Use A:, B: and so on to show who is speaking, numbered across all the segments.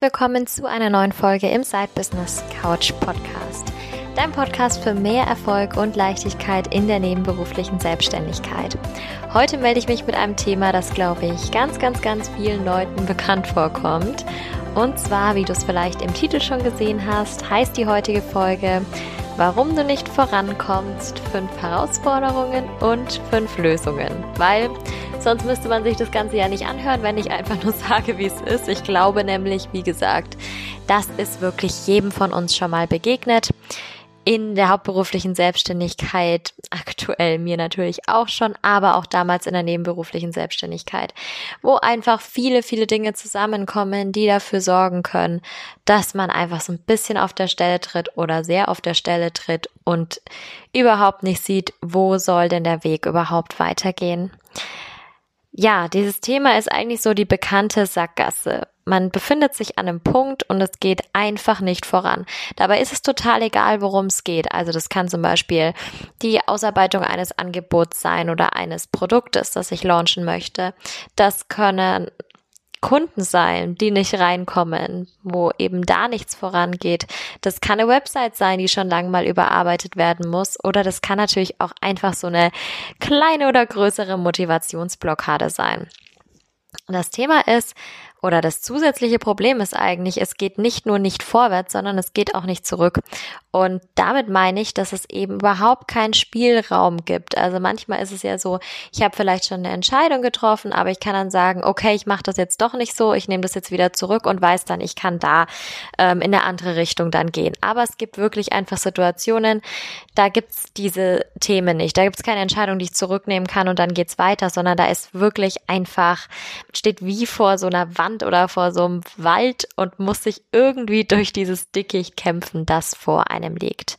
A: Willkommen zu einer neuen Folge im Side Business Couch Podcast. Dein Podcast für mehr Erfolg und Leichtigkeit in der nebenberuflichen Selbstständigkeit. Heute melde ich mich mit einem Thema, das, glaube ich, ganz, ganz, ganz vielen Leuten bekannt vorkommt. Und zwar, wie du es vielleicht im Titel schon gesehen hast, heißt die heutige Folge Warum du nicht vorankommst, fünf Herausforderungen und fünf Lösungen. Weil sonst müsste man sich das Ganze ja nicht anhören, wenn ich einfach nur sage, wie es ist. Ich glaube nämlich, wie gesagt, das ist wirklich jedem von uns schon mal begegnet in der hauptberuflichen Selbstständigkeit, aktuell mir natürlich auch schon, aber auch damals in der nebenberuflichen Selbstständigkeit, wo einfach viele, viele Dinge zusammenkommen, die dafür sorgen können, dass man einfach so ein bisschen auf der Stelle tritt oder sehr auf der Stelle tritt und überhaupt nicht sieht, wo soll denn der Weg überhaupt weitergehen. Ja, dieses Thema ist eigentlich so die bekannte Sackgasse. Man befindet sich an einem Punkt und es geht einfach nicht voran. Dabei ist es total egal, worum es geht. Also das kann zum Beispiel die Ausarbeitung eines Angebots sein oder eines Produktes, das ich launchen möchte. Das können Kunden sein, die nicht reinkommen, wo eben da nichts vorangeht. Das kann eine Website sein, die schon lange mal überarbeitet werden muss. Oder das kann natürlich auch einfach so eine kleine oder größere Motivationsblockade sein. Das Thema ist, oder das zusätzliche Problem ist eigentlich, es geht nicht nur nicht vorwärts, sondern es geht auch nicht zurück. Und damit meine ich, dass es eben überhaupt keinen Spielraum gibt. Also manchmal ist es ja so, ich habe vielleicht schon eine Entscheidung getroffen, aber ich kann dann sagen, okay, ich mache das jetzt doch nicht so, ich nehme das jetzt wieder zurück und weiß dann, ich kann da ähm, in eine andere Richtung dann gehen. Aber es gibt wirklich einfach Situationen, da gibt's diese Themen nicht. Da gibt's keine Entscheidung, die ich zurücknehmen kann und dann geht's weiter, sondern da ist wirklich einfach, steht wie vor so einer Wand oder vor so einem Wald und muss sich irgendwie durch dieses Dickicht kämpfen, das vor einem liegt.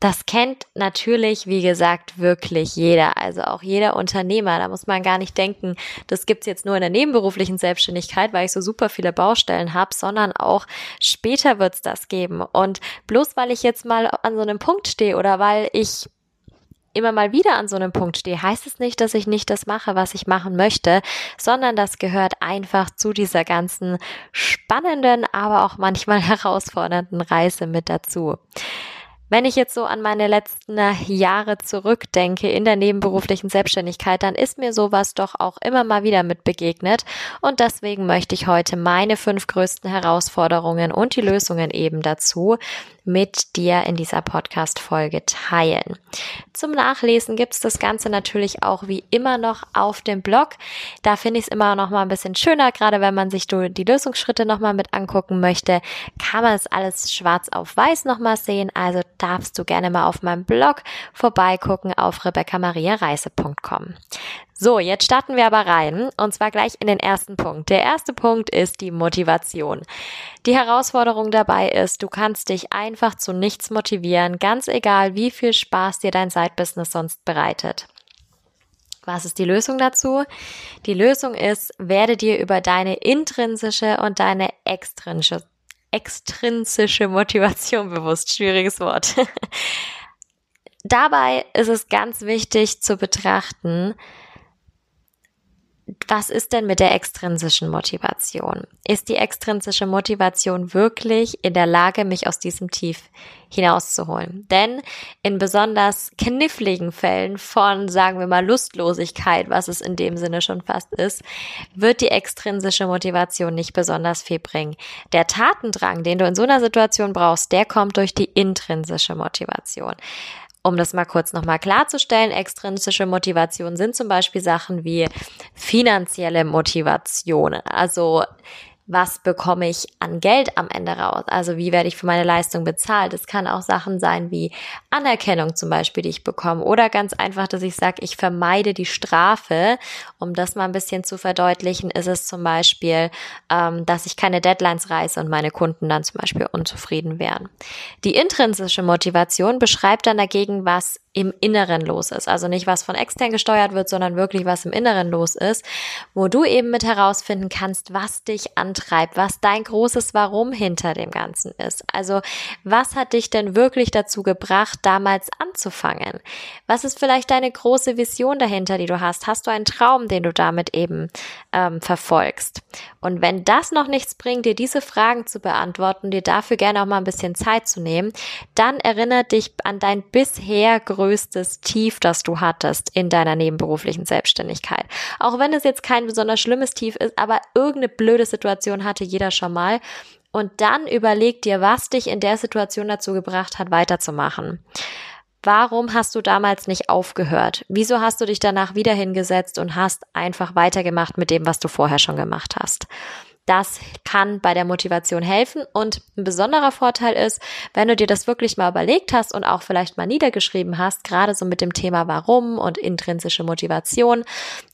A: Das kennt natürlich, wie gesagt, wirklich jeder, also auch jeder Unternehmer. Da muss man gar nicht denken, das gibt's jetzt nur in der nebenberuflichen Selbstständigkeit, weil ich so super viele Baustellen habe, sondern auch später wird's das geben. Und bloß weil ich jetzt mal an so einem Punkt stehe oder weil ich immer mal wieder an so einem Punkt stehe, heißt es nicht, dass ich nicht das mache, was ich machen möchte, sondern das gehört einfach zu dieser ganzen spannenden, aber auch manchmal herausfordernden Reise mit dazu. Wenn ich jetzt so an meine letzten Jahre zurückdenke in der nebenberuflichen Selbstständigkeit, dann ist mir sowas doch auch immer mal wieder mit begegnet. Und deswegen möchte ich heute meine fünf größten Herausforderungen und die Lösungen eben dazu mit dir in dieser Podcast-Folge teilen. Zum Nachlesen gibt's das Ganze natürlich auch wie immer noch auf dem Blog. Da finde ich es immer noch mal ein bisschen schöner, gerade wenn man sich die Lösungsschritte noch mal mit angucken möchte, kann man es alles schwarz auf weiß noch mal sehen. Also darfst du gerne mal auf meinem Blog vorbeigucken auf rebecca-maria-reise.com. So, jetzt starten wir aber rein und zwar gleich in den ersten Punkt. Der erste Punkt ist die Motivation. Die Herausforderung dabei ist, du kannst dich einfach zu nichts motivieren, ganz egal, wie viel Spaß dir dein Side-Business sonst bereitet. Was ist die Lösung dazu? Die Lösung ist, werde dir über deine intrinsische und deine extrinsische, extrinsische Motivation bewusst. Schwieriges Wort. Dabei ist es ganz wichtig zu betrachten, was ist denn mit der extrinsischen Motivation? Ist die extrinsische Motivation wirklich in der Lage, mich aus diesem Tief hinauszuholen? Denn in besonders kniffligen Fällen von, sagen wir mal, Lustlosigkeit, was es in dem Sinne schon fast ist, wird die extrinsische Motivation nicht besonders viel bringen. Der Tatendrang, den du in so einer Situation brauchst, der kommt durch die intrinsische Motivation. Um das mal kurz nochmal klarzustellen, extrinsische Motivation sind zum Beispiel Sachen wie finanzielle Motivationen. Also was bekomme ich an Geld am Ende raus? Also wie werde ich für meine Leistung bezahlt? Es kann auch Sachen sein wie Anerkennung zum Beispiel, die ich bekomme. Oder ganz einfach, dass ich sage, ich vermeide die Strafe. Um das mal ein bisschen zu verdeutlichen, ist es zum Beispiel, ähm, dass ich keine Deadlines reiße und meine Kunden dann zum Beispiel unzufrieden wären. Die intrinsische Motivation beschreibt dann dagegen, was im Inneren los ist. Also nicht was von extern gesteuert wird, sondern wirklich was im Inneren los ist, wo du eben mit herausfinden kannst, was dich antreibt, was dein großes Warum hinter dem Ganzen ist. Also was hat dich denn wirklich dazu gebracht, damals anzufangen? Was ist vielleicht deine große Vision dahinter, die du hast? Hast du einen Traum, den du damit eben ähm, verfolgst? Und wenn das noch nichts bringt, dir diese Fragen zu beantworten, dir dafür gerne auch mal ein bisschen Zeit zu nehmen, dann erinnere dich an dein bisher größtes Tief, das du hattest in deiner nebenberuflichen Selbstständigkeit. Auch wenn es jetzt kein besonders schlimmes Tief ist, aber irgendeine blöde Situation hatte jeder schon mal. Und dann überleg dir, was dich in der Situation dazu gebracht hat, weiterzumachen. Warum hast du damals nicht aufgehört? Wieso hast du dich danach wieder hingesetzt und hast einfach weitergemacht mit dem, was du vorher schon gemacht hast? Das kann bei der Motivation helfen und ein besonderer Vorteil ist, wenn du dir das wirklich mal überlegt hast und auch vielleicht mal niedergeschrieben hast, gerade so mit dem Thema Warum und intrinsische Motivation,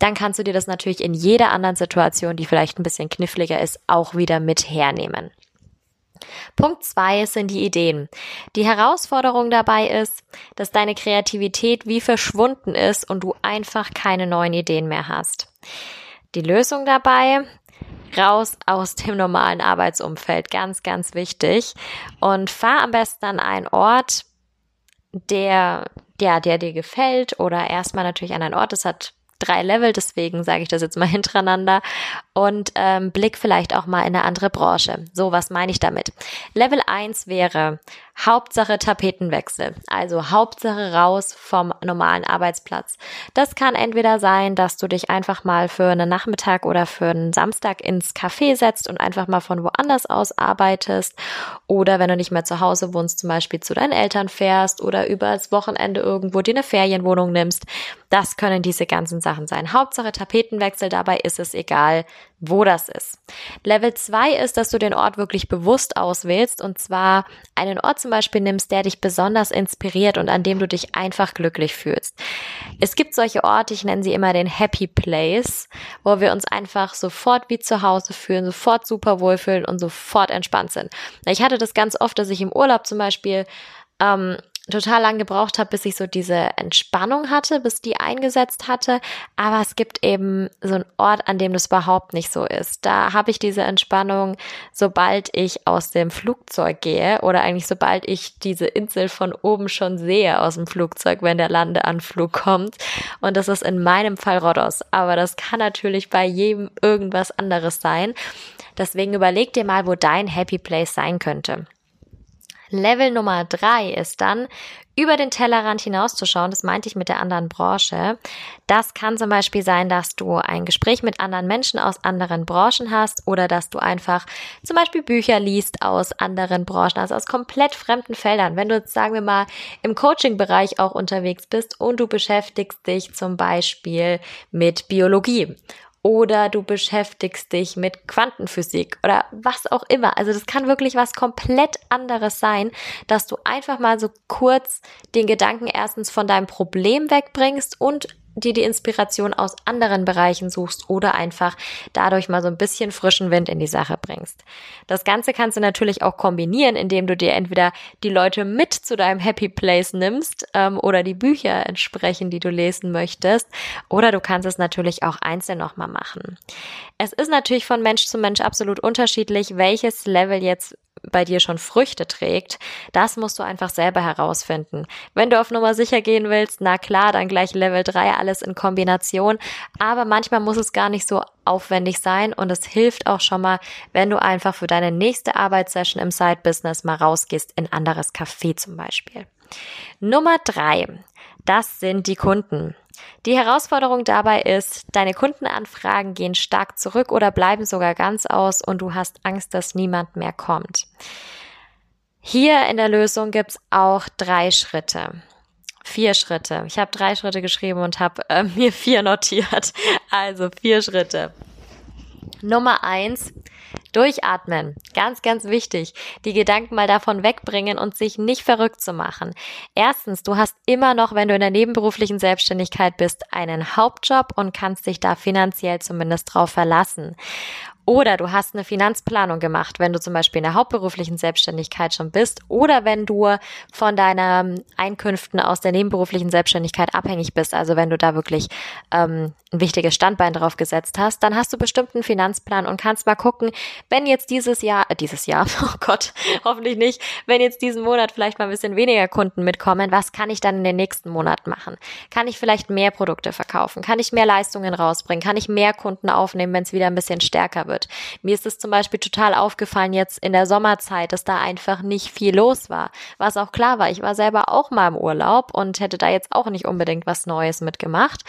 A: dann kannst du dir das natürlich in jeder anderen Situation, die vielleicht ein bisschen kniffliger ist, auch wieder mit hernehmen. Punkt zwei sind die Ideen. Die Herausforderung dabei ist, dass deine Kreativität wie verschwunden ist und du einfach keine neuen Ideen mehr hast. Die Lösung dabei, raus aus dem normalen Arbeitsumfeld. Ganz, ganz wichtig. Und fahr am besten an einen Ort, der, ja, der dir gefällt oder erstmal natürlich an einen Ort, das hat drei Level, deswegen sage ich das jetzt mal hintereinander und ähm, blick vielleicht auch mal in eine andere Branche. So, was meine ich damit? Level 1 wäre Hauptsache Tapetenwechsel, also Hauptsache raus vom normalen Arbeitsplatz. Das kann entweder sein, dass du dich einfach mal für einen Nachmittag oder für einen Samstag ins Café setzt und einfach mal von woanders aus arbeitest oder wenn du nicht mehr zu Hause wohnst, zum Beispiel zu deinen Eltern fährst oder übers Wochenende irgendwo dir eine Ferienwohnung nimmst. Das können diese ganzen Sachen sein. Hauptsache Tapetenwechsel, dabei ist es egal, wo das ist. Level 2 ist, dass du den Ort wirklich bewusst auswählst und zwar einen Ort zum Beispiel nimmst, der dich besonders inspiriert und an dem du dich einfach glücklich fühlst. Es gibt solche Orte, ich nenne sie immer den Happy Place, wo wir uns einfach sofort wie zu Hause fühlen, sofort super wohlfühlen und sofort entspannt sind. Ich hatte das ganz oft, dass ich im Urlaub zum Beispiel ähm, total lang gebraucht habe, bis ich so diese Entspannung hatte, bis die eingesetzt hatte. Aber es gibt eben so einen Ort, an dem das überhaupt nicht so ist. Da habe ich diese Entspannung, sobald ich aus dem Flugzeug gehe oder eigentlich sobald ich diese Insel von oben schon sehe aus dem Flugzeug, wenn der Landeanflug kommt. Und das ist in meinem Fall Rhodos. Aber das kann natürlich bei jedem irgendwas anderes sein. Deswegen überleg dir mal, wo dein Happy Place sein könnte. Level Nummer drei ist dann, über den Tellerrand hinauszuschauen. Das meinte ich mit der anderen Branche. Das kann zum Beispiel sein, dass du ein Gespräch mit anderen Menschen aus anderen Branchen hast oder dass du einfach zum Beispiel Bücher liest aus anderen Branchen, also aus komplett fremden Feldern. Wenn du jetzt, sagen wir mal, im Coaching-Bereich auch unterwegs bist und du beschäftigst dich zum Beispiel mit Biologie oder du beschäftigst dich mit Quantenphysik oder was auch immer. Also das kann wirklich was komplett anderes sein, dass du einfach mal so kurz den Gedanken erstens von deinem Problem wegbringst und dir die Inspiration aus anderen Bereichen suchst oder einfach dadurch mal so ein bisschen frischen Wind in die Sache bringst. Das Ganze kannst du natürlich auch kombinieren, indem du dir entweder die Leute mit zu deinem Happy Place nimmst ähm, oder die Bücher entsprechen, die du lesen möchtest, oder du kannst es natürlich auch einzeln nochmal machen. Es ist natürlich von Mensch zu Mensch absolut unterschiedlich, welches Level jetzt bei dir schon Früchte trägt, das musst du einfach selber herausfinden. Wenn du auf Nummer sicher gehen willst, na klar, dann gleich Level 3 alles in Kombination. Aber manchmal muss es gar nicht so aufwendig sein und es hilft auch schon mal, wenn du einfach für deine nächste Arbeitssession im Side-Business mal rausgehst in anderes Café zum Beispiel. Nummer drei, das sind die Kunden. Die Herausforderung dabei ist, deine Kundenanfragen gehen stark zurück oder bleiben sogar ganz aus und du hast Angst, dass niemand mehr kommt. Hier in der Lösung gibt's auch drei Schritte. Vier Schritte. Ich habe drei Schritte geschrieben und habe äh, mir vier notiert. Also vier Schritte. Nummer eins, Durchatmen. Ganz, ganz wichtig. Die Gedanken mal davon wegbringen und sich nicht verrückt zu machen. Erstens, du hast immer noch, wenn du in der nebenberuflichen Selbstständigkeit bist, einen Hauptjob und kannst dich da finanziell zumindest drauf verlassen. Oder du hast eine Finanzplanung gemacht, wenn du zum Beispiel in der hauptberuflichen Selbstständigkeit schon bist oder wenn du von deinen Einkünften aus der nebenberuflichen Selbstständigkeit abhängig bist, also wenn du da wirklich ähm, ein wichtiges Standbein drauf gesetzt hast, dann hast du bestimmt einen Finanzplan und kannst mal gucken, wenn jetzt dieses Jahr, äh, dieses Jahr, oh Gott, hoffentlich nicht, wenn jetzt diesen Monat vielleicht mal ein bisschen weniger Kunden mitkommen, was kann ich dann in den nächsten Monat machen? Kann ich vielleicht mehr Produkte verkaufen? Kann ich mehr Leistungen rausbringen? Kann ich mehr Kunden aufnehmen, wenn es wieder ein bisschen stärker wird? Wird. Mir ist es zum Beispiel total aufgefallen jetzt in der Sommerzeit, dass da einfach nicht viel los war. Was auch klar war, ich war selber auch mal im Urlaub und hätte da jetzt auch nicht unbedingt was Neues mitgemacht.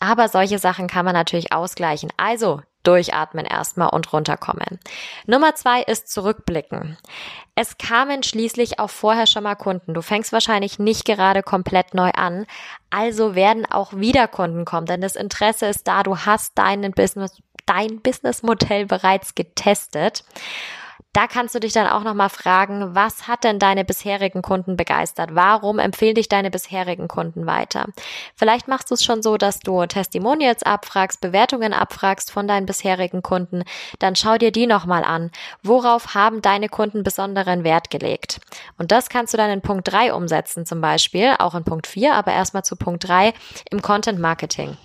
A: Aber solche Sachen kann man natürlich ausgleichen. Also durchatmen erstmal und runterkommen. Nummer zwei ist zurückblicken. Es kamen schließlich auch vorher schon mal Kunden. Du fängst wahrscheinlich nicht gerade komplett neu an. Also werden auch wieder Kunden kommen, denn das Interesse ist da. Du hast deinen Business dein Businessmodell bereits getestet. Da kannst du dich dann auch nochmal fragen, was hat denn deine bisherigen Kunden begeistert? Warum empfehlen dich deine bisherigen Kunden weiter? Vielleicht machst du es schon so, dass du Testimonials abfragst, Bewertungen abfragst von deinen bisherigen Kunden. Dann schau dir die nochmal an. Worauf haben deine Kunden besonderen Wert gelegt? Und das kannst du dann in Punkt 3 umsetzen zum Beispiel, auch in Punkt 4, aber erstmal zu Punkt 3 im Content Marketing.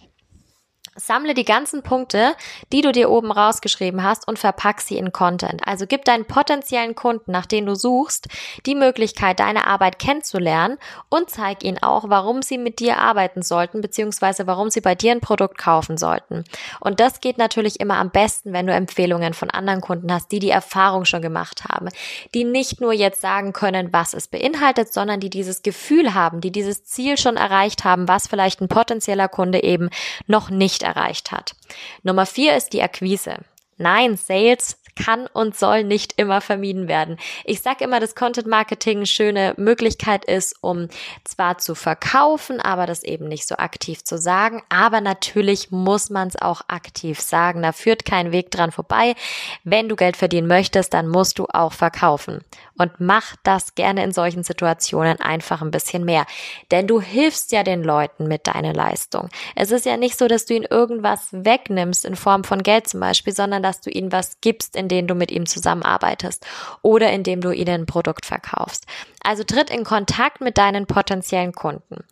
A: Sammle die ganzen Punkte, die du dir oben rausgeschrieben hast und verpack sie in Content. Also gib deinen potenziellen Kunden, nach denen du suchst, die Möglichkeit, deine Arbeit kennenzulernen und zeig ihnen auch, warum sie mit dir arbeiten sollten, beziehungsweise warum sie bei dir ein Produkt kaufen sollten. Und das geht natürlich immer am besten, wenn du Empfehlungen von anderen Kunden hast, die die Erfahrung schon gemacht haben, die nicht nur jetzt sagen können, was es beinhaltet, sondern die dieses Gefühl haben, die dieses Ziel schon erreicht haben, was vielleicht ein potenzieller Kunde eben noch nicht erreicht hat. Nummer vier ist die Akquise. Nein, Sales kann und soll nicht immer vermieden werden. Ich sage immer, dass Content Marketing eine schöne Möglichkeit ist, um zwar zu verkaufen, aber das eben nicht so aktiv zu sagen. Aber natürlich muss man es auch aktiv sagen. Da führt kein Weg dran vorbei. Wenn du Geld verdienen möchtest, dann musst du auch verkaufen. Und mach das gerne in solchen Situationen einfach ein bisschen mehr. Denn du hilfst ja den Leuten mit deiner Leistung. Es ist ja nicht so, dass du ihnen irgendwas wegnimmst in Form von Geld zum Beispiel, sondern dass du ihnen was gibst in denen du mit ihm zusammenarbeitest oder indem du ihnen ein Produkt verkaufst. Also tritt in Kontakt mit deinen potenziellen Kunden.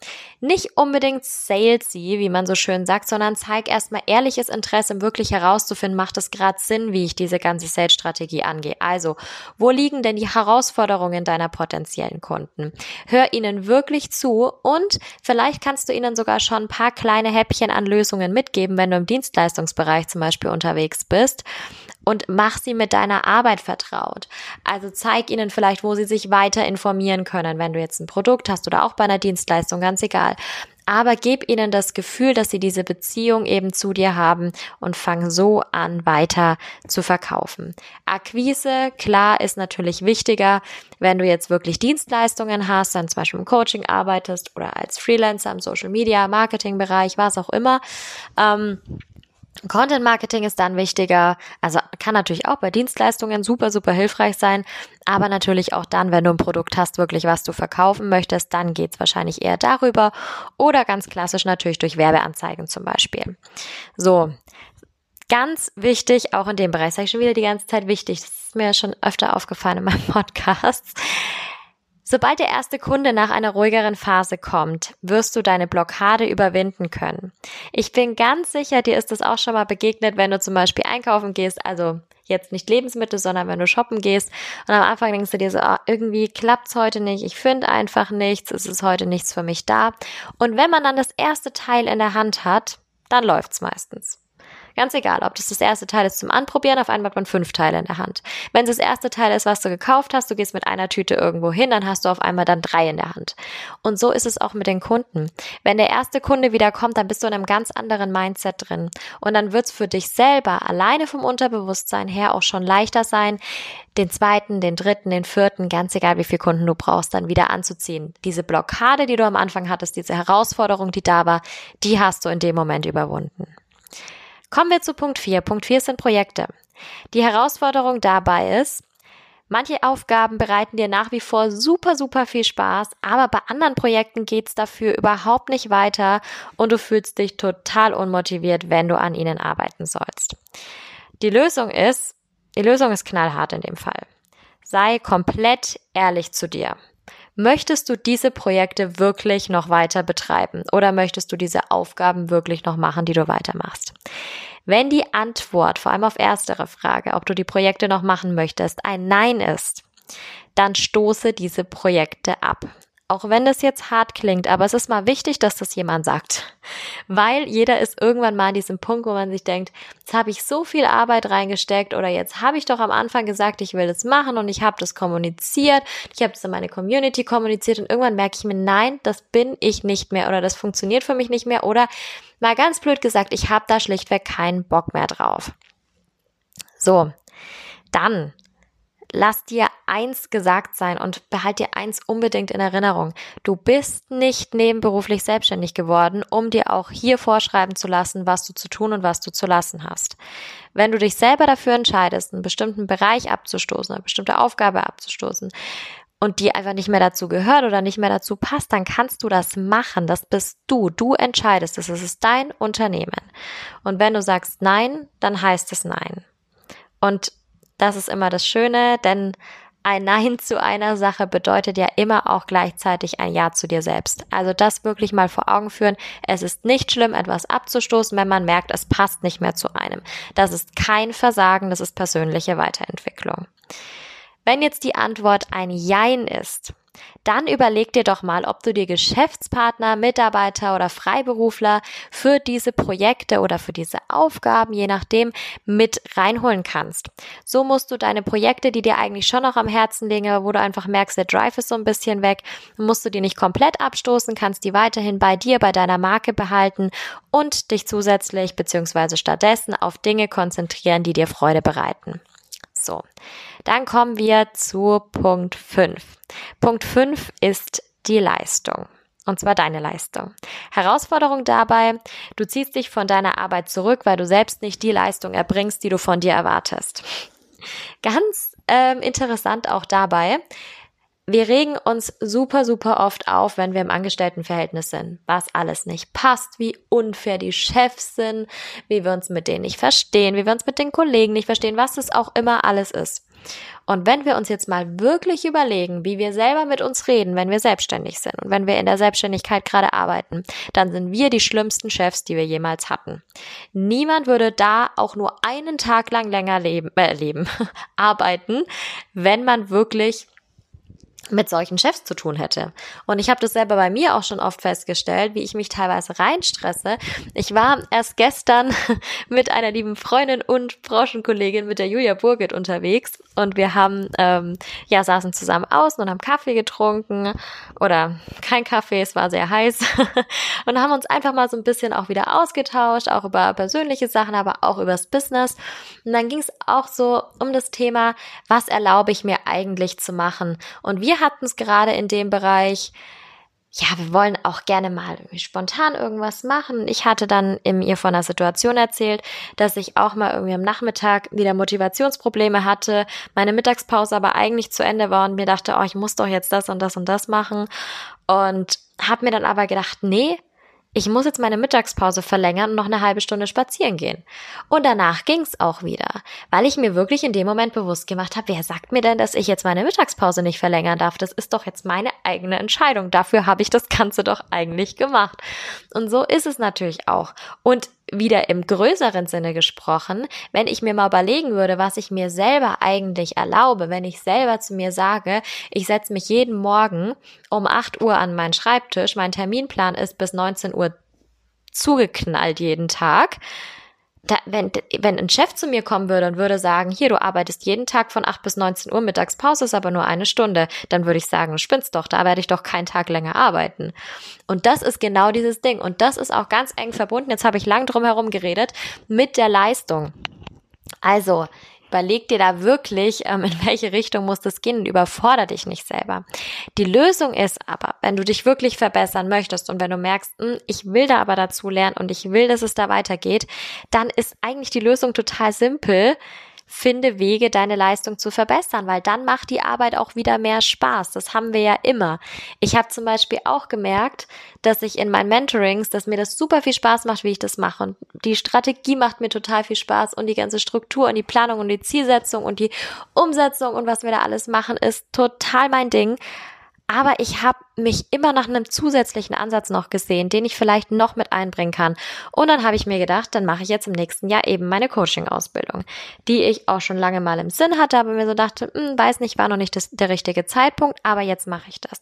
A: Nicht unbedingt salesy, wie man so schön sagt, sondern zeig erstmal ehrliches Interesse, um wirklich herauszufinden, macht es gerade Sinn, wie ich diese ganze Sales-Strategie angehe. Also, wo liegen denn die Herausforderungen deiner potenziellen Kunden? Hör ihnen wirklich zu und vielleicht kannst du ihnen sogar schon ein paar kleine Häppchen an Lösungen mitgeben, wenn du im Dienstleistungsbereich zum Beispiel unterwegs bist und sie mit deiner Arbeit vertraut. Also zeig ihnen vielleicht, wo sie sich weiter informieren können, wenn du jetzt ein Produkt hast oder auch bei einer Dienstleistung, ganz egal. Aber gib ihnen das Gefühl, dass sie diese Beziehung eben zu dir haben und fang so an, weiter zu verkaufen. Akquise, klar, ist natürlich wichtiger, wenn du jetzt wirklich Dienstleistungen hast, dann zum Beispiel im Coaching arbeitest oder als Freelancer im Social Media, Marketing Bereich, was auch immer. Ähm, Content Marketing ist dann wichtiger, also kann natürlich auch bei Dienstleistungen super, super hilfreich sein, aber natürlich auch dann, wenn du ein Produkt hast, wirklich was du verkaufen möchtest, dann geht's wahrscheinlich eher darüber. Oder ganz klassisch natürlich durch Werbeanzeigen zum Beispiel. So, ganz wichtig, auch in dem Bereich, sage ich schon wieder die ganze Zeit wichtig, das ist mir schon öfter aufgefallen in meinem Podcast, Sobald der erste Kunde nach einer ruhigeren Phase kommt, wirst du deine Blockade überwinden können. Ich bin ganz sicher, dir ist das auch schon mal begegnet, wenn du zum Beispiel einkaufen gehst, also jetzt nicht Lebensmittel, sondern wenn du shoppen gehst und am Anfang denkst du dir so, oh, irgendwie klappt's heute nicht, ich finde einfach nichts, es ist heute nichts für mich da. Und wenn man dann das erste Teil in der Hand hat, dann läuft's meistens. Ganz egal, ob das das erste Teil ist zum Anprobieren, auf einmal hat man fünf Teile in der Hand. Wenn es das erste Teil ist, was du gekauft hast, du gehst mit einer Tüte irgendwo hin, dann hast du auf einmal dann drei in der Hand. Und so ist es auch mit den Kunden. Wenn der erste Kunde wieder kommt, dann bist du in einem ganz anderen Mindset drin. Und dann wird es für dich selber alleine vom Unterbewusstsein her auch schon leichter sein, den zweiten, den dritten, den vierten, ganz egal wie viele Kunden du brauchst, dann wieder anzuziehen. Diese Blockade, die du am Anfang hattest, diese Herausforderung, die da war, die hast du in dem Moment überwunden. Kommen wir zu Punkt 4. Punkt 4 sind Projekte. Die Herausforderung dabei ist, manche Aufgaben bereiten dir nach wie vor super, super viel Spaß, aber bei anderen Projekten geht's dafür überhaupt nicht weiter und du fühlst dich total unmotiviert, wenn du an ihnen arbeiten sollst. Die Lösung ist, die Lösung ist knallhart in dem Fall. Sei komplett ehrlich zu dir. Möchtest du diese Projekte wirklich noch weiter betreiben oder möchtest du diese Aufgaben wirklich noch machen, die du weitermachst? Wenn die Antwort, vor allem auf erstere Frage, ob du die Projekte noch machen möchtest, ein Nein ist, dann stoße diese Projekte ab. Auch wenn das jetzt hart klingt, aber es ist mal wichtig, dass das jemand sagt. Weil jeder ist irgendwann mal an diesem Punkt, wo man sich denkt, jetzt habe ich so viel Arbeit reingesteckt oder jetzt habe ich doch am Anfang gesagt, ich will das machen und ich habe das kommuniziert, ich habe das in meine Community kommuniziert und irgendwann merke ich mir, nein, das bin ich nicht mehr oder das funktioniert für mich nicht mehr oder mal ganz blöd gesagt, ich habe da schlichtweg keinen Bock mehr drauf. So, dann lass dir eins gesagt sein und behalt dir eins unbedingt in Erinnerung. Du bist nicht nebenberuflich selbstständig geworden, um dir auch hier vorschreiben zu lassen, was du zu tun und was du zu lassen hast. Wenn du dich selber dafür entscheidest, einen bestimmten Bereich abzustoßen, eine bestimmte Aufgabe abzustoßen, und die einfach nicht mehr dazu gehört oder nicht mehr dazu passt, dann kannst du das machen. Das bist du. Du entscheidest es. Es ist dein Unternehmen. Und wenn du sagst Nein, dann heißt es Nein. Und das ist immer das Schöne, denn ein Nein zu einer Sache bedeutet ja immer auch gleichzeitig ein Ja zu dir selbst. Also das wirklich mal vor Augen führen. Es ist nicht schlimm, etwas abzustoßen, wenn man merkt, es passt nicht mehr zu einem. Das ist kein Versagen, das ist persönliche Weiterentwicklung. Wenn jetzt die Antwort ein Jein ist, dann überleg dir doch mal, ob du dir Geschäftspartner, Mitarbeiter oder Freiberufler für diese Projekte oder für diese Aufgaben, je nachdem, mit reinholen kannst. So musst du deine Projekte, die dir eigentlich schon noch am Herzen liegen, wo du einfach merkst, der Drive ist so ein bisschen weg, musst du die nicht komplett abstoßen, kannst die weiterhin bei dir, bei deiner Marke behalten und dich zusätzlich bzw. stattdessen auf Dinge konzentrieren, die dir Freude bereiten. So, dann kommen wir zu Punkt 5. Punkt 5 ist die Leistung. Und zwar deine Leistung. Herausforderung dabei, du ziehst dich von deiner Arbeit zurück, weil du selbst nicht die Leistung erbringst, die du von dir erwartest. Ganz ähm, interessant auch dabei, wir regen uns super, super oft auf, wenn wir im Angestelltenverhältnis sind, was alles nicht passt, wie unfair die Chefs sind, wie wir uns mit denen nicht verstehen, wie wir uns mit den Kollegen nicht verstehen, was es auch immer alles ist. Und wenn wir uns jetzt mal wirklich überlegen, wie wir selber mit uns reden, wenn wir selbstständig sind und wenn wir in der Selbstständigkeit gerade arbeiten, dann sind wir die schlimmsten Chefs, die wir jemals hatten. Niemand würde da auch nur einen Tag lang länger leben, äh, leben arbeiten, wenn man wirklich mit solchen Chefs zu tun hätte. Und ich habe das selber bei mir auch schon oft festgestellt, wie ich mich teilweise reinstresse. Ich war erst gestern mit einer lieben Freundin und Branchenkollegin mit der Julia Burgit unterwegs und wir haben ähm, ja saßen zusammen außen und haben Kaffee getrunken oder kein Kaffee, es war sehr heiß und haben uns einfach mal so ein bisschen auch wieder ausgetauscht, auch über persönliche Sachen, aber auch übers Business. Und dann ging es auch so um das Thema, was erlaube ich mir eigentlich zu machen? Und wir hatten es gerade in dem Bereich, ja, wir wollen auch gerne mal spontan irgendwas machen. Ich hatte dann im ihr von einer Situation erzählt, dass ich auch mal irgendwie am Nachmittag wieder Motivationsprobleme hatte, meine Mittagspause aber eigentlich zu Ende war und mir dachte, oh, ich muss doch jetzt das und das und das machen und habe mir dann aber gedacht, nee, ich muss jetzt meine Mittagspause verlängern und noch eine halbe Stunde spazieren gehen. Und danach ging's auch wieder, weil ich mir wirklich in dem Moment bewusst gemacht habe, wer sagt mir denn, dass ich jetzt meine Mittagspause nicht verlängern darf? Das ist doch jetzt meine eigene Entscheidung. Dafür habe ich das Ganze doch eigentlich gemacht. Und so ist es natürlich auch. Und wieder im größeren Sinne gesprochen, wenn ich mir mal überlegen würde, was ich mir selber eigentlich erlaube, wenn ich selber zu mir sage, ich setze mich jeden Morgen um 8 Uhr an meinen Schreibtisch, mein Terminplan ist bis 19 Uhr zugeknallt jeden Tag, da, wenn, wenn ein Chef zu mir kommen würde und würde sagen, hier, du arbeitest jeden Tag von 8 bis 19 Uhr, Mittagspause ist aber nur eine Stunde, dann würde ich sagen, du spinnst doch, da werde ich doch keinen Tag länger arbeiten. Und das ist genau dieses Ding. Und das ist auch ganz eng verbunden, jetzt habe ich lang drum herum geredet, mit der Leistung. Also, Überleg dir da wirklich, ähm, in welche Richtung muss das gehen und überfordere dich nicht selber. Die Lösung ist aber, wenn du dich wirklich verbessern möchtest und wenn du merkst, hm, ich will da aber dazu lernen und ich will, dass es da weitergeht, dann ist eigentlich die Lösung total simpel. Finde Wege, deine Leistung zu verbessern, weil dann macht die Arbeit auch wieder mehr Spaß. Das haben wir ja immer. Ich habe zum Beispiel auch gemerkt, dass ich in meinen Mentorings, dass mir das super viel Spaß macht, wie ich das mache. Und die Strategie macht mir total viel Spaß und die ganze Struktur und die Planung und die Zielsetzung und die Umsetzung und was wir da alles machen, ist total mein Ding. Aber ich habe mich immer nach einem zusätzlichen Ansatz noch gesehen, den ich vielleicht noch mit einbringen kann. Und dann habe ich mir gedacht, dann mache ich jetzt im nächsten Jahr eben meine Coaching-Ausbildung, die ich auch schon lange mal im Sinn hatte, aber mir so dachte, hm, weiß nicht, war noch nicht das, der richtige Zeitpunkt, aber jetzt mache ich das.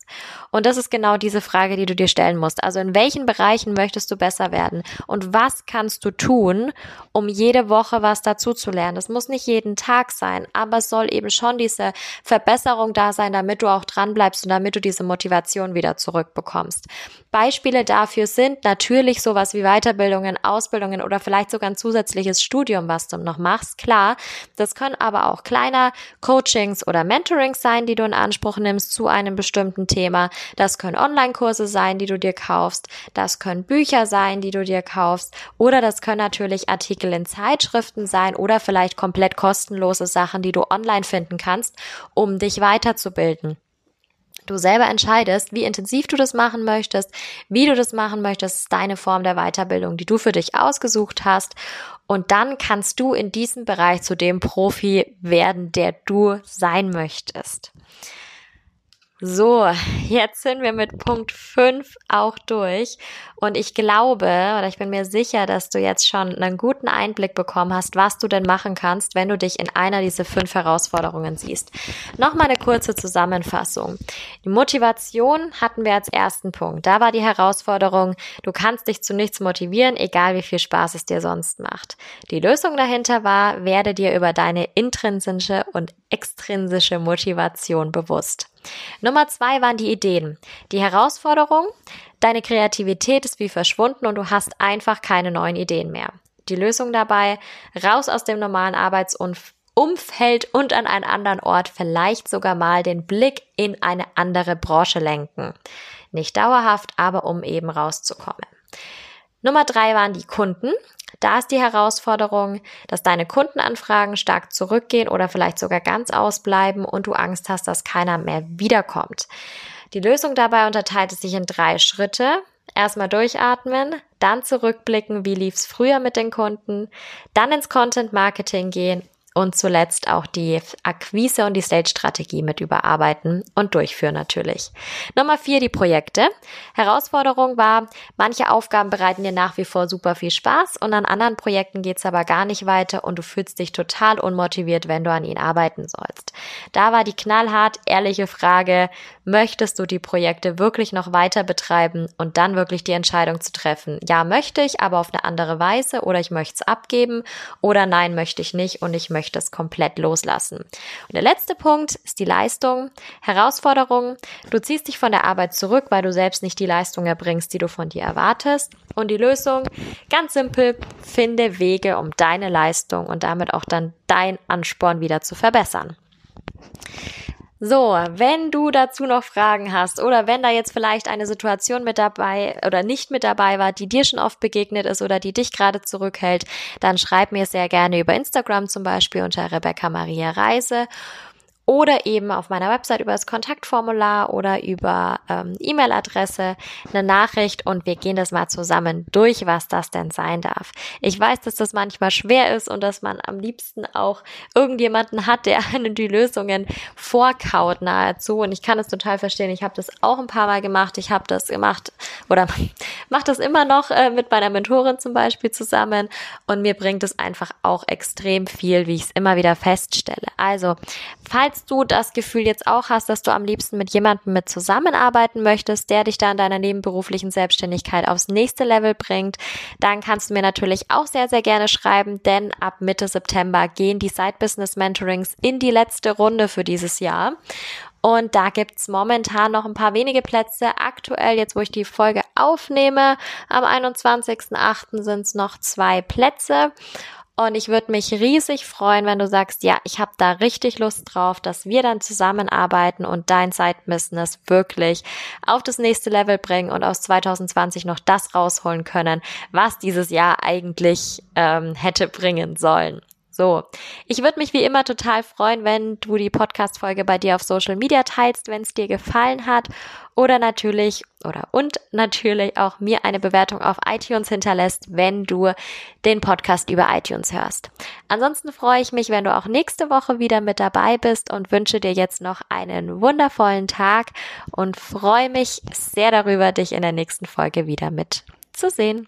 A: Und das ist genau diese Frage, die du dir stellen musst. Also in welchen Bereichen möchtest du besser werden? Und was kannst du tun, um jede Woche was dazu zu lernen? Das muss nicht jeden Tag sein, aber es soll eben schon diese Verbesserung da sein, damit du auch dran bleibst und damit du diese Motivation Motivation wieder zurückbekommst. Beispiele dafür sind natürlich sowas wie Weiterbildungen, Ausbildungen oder vielleicht sogar ein zusätzliches Studium, was du noch machst. Klar, das können aber auch kleiner Coachings oder Mentorings sein, die du in Anspruch nimmst zu einem bestimmten Thema. Das können Online-Kurse sein, die du dir kaufst. Das können Bücher sein, die du dir kaufst. Oder das können natürlich Artikel in Zeitschriften sein oder vielleicht komplett kostenlose Sachen, die du online finden kannst, um dich weiterzubilden du selber entscheidest, wie intensiv du das machen möchtest, wie du das machen möchtest, ist deine Form der Weiterbildung, die du für dich ausgesucht hast. Und dann kannst du in diesem Bereich zu dem Profi werden, der du sein möchtest. So, jetzt sind wir mit Punkt 5 auch durch. Und ich glaube oder ich bin mir sicher, dass du jetzt schon einen guten Einblick bekommen hast, was du denn machen kannst, wenn du dich in einer dieser fünf Herausforderungen siehst. Nochmal eine kurze Zusammenfassung. Die Motivation hatten wir als ersten Punkt. Da war die Herausforderung, du kannst dich zu nichts motivieren, egal wie viel Spaß es dir sonst macht. Die Lösung dahinter war, werde dir über deine intrinsische und extrinsische Motivation bewusst. Nummer zwei waren die Ideen. Die Herausforderung, deine Kreativität ist wie verschwunden und du hast einfach keine neuen Ideen mehr. Die Lösung dabei, raus aus dem normalen Arbeitsumfeld und an einen anderen Ort, vielleicht sogar mal den Blick in eine andere Branche lenken. Nicht dauerhaft, aber um eben rauszukommen. Nummer drei waren die Kunden. Da ist die Herausforderung, dass deine Kundenanfragen stark zurückgehen oder vielleicht sogar ganz ausbleiben und du Angst hast, dass keiner mehr wiederkommt. Die Lösung dabei unterteilt sich in drei Schritte. Erstmal durchatmen, dann zurückblicken, wie lief's früher mit den Kunden, dann ins Content Marketing gehen und zuletzt auch die Akquise und die Stage-Strategie mit überarbeiten und durchführen natürlich. Nummer vier, die Projekte. Herausforderung war, manche Aufgaben bereiten dir nach wie vor super viel Spaß und an anderen Projekten geht's aber gar nicht weiter und du fühlst dich total unmotiviert, wenn du an ihnen arbeiten sollst. Da war die knallhart ehrliche Frage, möchtest du die Projekte wirklich noch weiter betreiben und dann wirklich die Entscheidung zu treffen, ja möchte ich, aber auf eine andere Weise oder ich möchte es abgeben oder nein möchte ich nicht und ich möchte möchtest komplett loslassen. Und der letzte Punkt ist die Leistung. Herausforderung. Du ziehst dich von der Arbeit zurück, weil du selbst nicht die Leistung erbringst, die du von dir erwartest. Und die Lösung, ganz simpel, finde Wege, um deine Leistung und damit auch dann dein Ansporn wieder zu verbessern. So, wenn du dazu noch Fragen hast oder wenn da jetzt vielleicht eine Situation mit dabei oder nicht mit dabei war, die dir schon oft begegnet ist oder die dich gerade zurückhält, dann schreib mir sehr gerne über Instagram zum Beispiel unter Rebecca Maria Reise oder eben auf meiner Website über das Kontaktformular oder über ähm, E-Mail-Adresse eine Nachricht und wir gehen das mal zusammen durch, was das denn sein darf. Ich weiß, dass das manchmal schwer ist und dass man am liebsten auch irgendjemanden hat, der einen die Lösungen vorkaut nahezu und ich kann es total verstehen. Ich habe das auch ein paar Mal gemacht. Ich habe das gemacht oder mache das immer noch äh, mit meiner Mentorin zum Beispiel zusammen und mir bringt es einfach auch extrem viel, wie ich es immer wieder feststelle. Also, falls Falls du das Gefühl jetzt auch hast, dass du am liebsten mit jemandem mit zusammenarbeiten möchtest, der dich da in deiner nebenberuflichen Selbstständigkeit aufs nächste Level bringt, dann kannst du mir natürlich auch sehr, sehr gerne schreiben, denn ab Mitte September gehen die Side Business Mentorings in die letzte Runde für dieses Jahr. Und da gibt's momentan noch ein paar wenige Plätze. Aktuell, jetzt wo ich die Folge aufnehme, am 21.08. sind es noch zwei Plätze. Und ich würde mich riesig freuen, wenn du sagst, ja, ich habe da richtig Lust drauf, dass wir dann zusammenarbeiten und dein Side-Business wirklich auf das nächste Level bringen und aus 2020 noch das rausholen können, was dieses Jahr eigentlich ähm, hätte bringen sollen. So, ich würde mich wie immer total freuen, wenn du die Podcast-Folge bei dir auf Social Media teilst, wenn es dir gefallen hat oder natürlich oder und natürlich auch mir eine Bewertung auf iTunes hinterlässt, wenn du den Podcast über iTunes hörst. Ansonsten freue ich mich, wenn du auch nächste Woche wieder mit dabei bist und wünsche dir jetzt noch einen wundervollen Tag und freue mich sehr darüber, dich in der nächsten Folge wieder mit zu sehen.